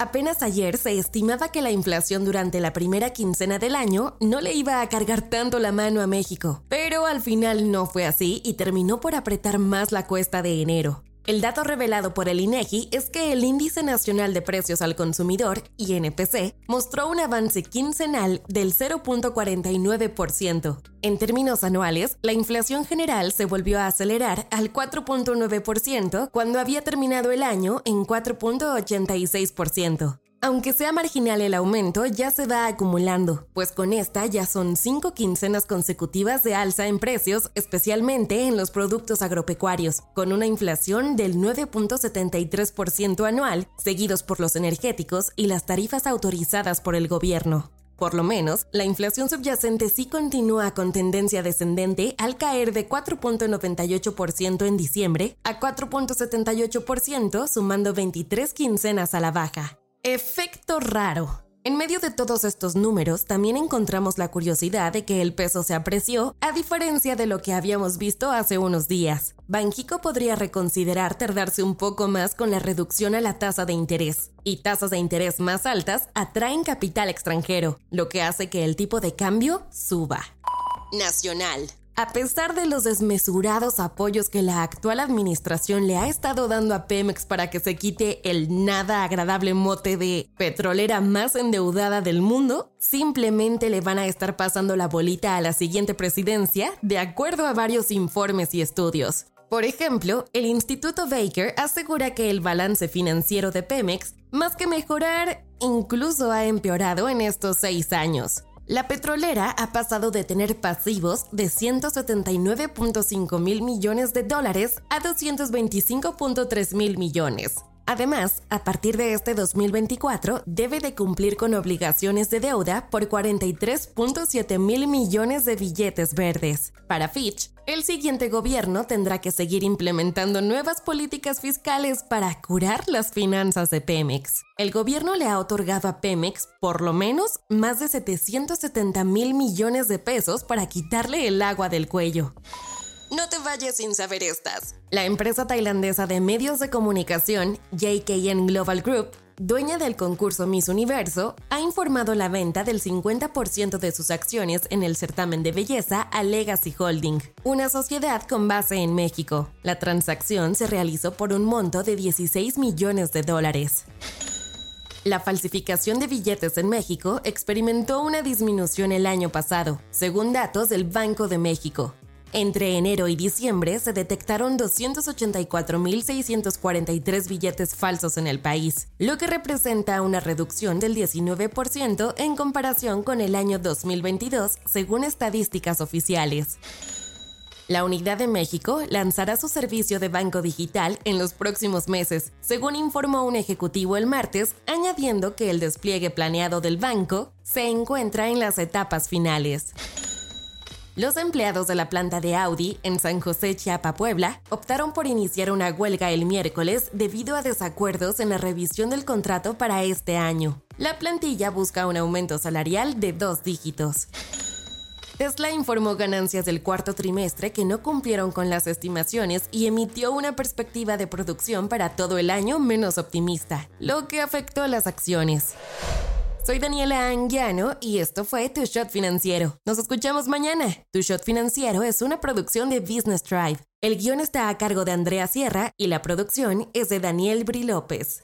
Apenas ayer se estimaba que la inflación durante la primera quincena del año no le iba a cargar tanto la mano a México, pero al final no fue así y terminó por apretar más la cuesta de enero. El dato revelado por el INEGI es que el Índice Nacional de Precios al Consumidor, INPC, mostró un avance quincenal del 0.49%. En términos anuales, la inflación general se volvió a acelerar al 4.9% cuando había terminado el año en 4.86%. Aunque sea marginal el aumento, ya se va acumulando, pues con esta ya son cinco quincenas consecutivas de alza en precios, especialmente en los productos agropecuarios, con una inflación del 9.73% anual, seguidos por los energéticos y las tarifas autorizadas por el gobierno. Por lo menos, la inflación subyacente sí continúa con tendencia descendente al caer de 4.98% en diciembre a 4.78%, sumando 23 quincenas a la baja. Efecto raro. En medio de todos estos números, también encontramos la curiosidad de que el peso se apreció, a diferencia de lo que habíamos visto hace unos días. Banjico podría reconsiderar tardarse un poco más con la reducción a la tasa de interés, y tasas de interés más altas atraen capital extranjero, lo que hace que el tipo de cambio suba. Nacional. A pesar de los desmesurados apoyos que la actual administración le ha estado dando a Pemex para que se quite el nada agradable mote de petrolera más endeudada del mundo, simplemente le van a estar pasando la bolita a la siguiente presidencia de acuerdo a varios informes y estudios. Por ejemplo, el Instituto Baker asegura que el balance financiero de Pemex, más que mejorar, incluso ha empeorado en estos seis años. La petrolera ha pasado de tener pasivos de 179.5 mil millones de dólares a 225.3 mil millones. Además, a partir de este 2024, debe de cumplir con obligaciones de deuda por 43.7 mil millones de billetes verdes. Para Fitch, el siguiente gobierno tendrá que seguir implementando nuevas políticas fiscales para curar las finanzas de Pemex. El gobierno le ha otorgado a Pemex por lo menos más de 770 mil millones de pesos para quitarle el agua del cuello. No te vayas sin saber estas. La empresa tailandesa de medios de comunicación, JKN Global Group, dueña del concurso Miss Universo, ha informado la venta del 50% de sus acciones en el certamen de belleza a Legacy Holding, una sociedad con base en México. La transacción se realizó por un monto de 16 millones de dólares. La falsificación de billetes en México experimentó una disminución el año pasado, según datos del Banco de México. Entre enero y diciembre se detectaron 284.643 billetes falsos en el país, lo que representa una reducción del 19% en comparación con el año 2022, según estadísticas oficiales. La Unidad de México lanzará su servicio de banco digital en los próximos meses, según informó un ejecutivo el martes, añadiendo que el despliegue planeado del banco se encuentra en las etapas finales. Los empleados de la planta de Audi en San José, Chiapa, Puebla, optaron por iniciar una huelga el miércoles debido a desacuerdos en la revisión del contrato para este año. La plantilla busca un aumento salarial de dos dígitos. Tesla informó ganancias del cuarto trimestre que no cumplieron con las estimaciones y emitió una perspectiva de producción para todo el año menos optimista, lo que afectó a las acciones. Soy Daniela Anguiano y esto fue Tu Shot Financiero. Nos escuchamos mañana. Tu Shot Financiero es una producción de Business Drive. El guion está a cargo de Andrea Sierra y la producción es de Daniel Bri López.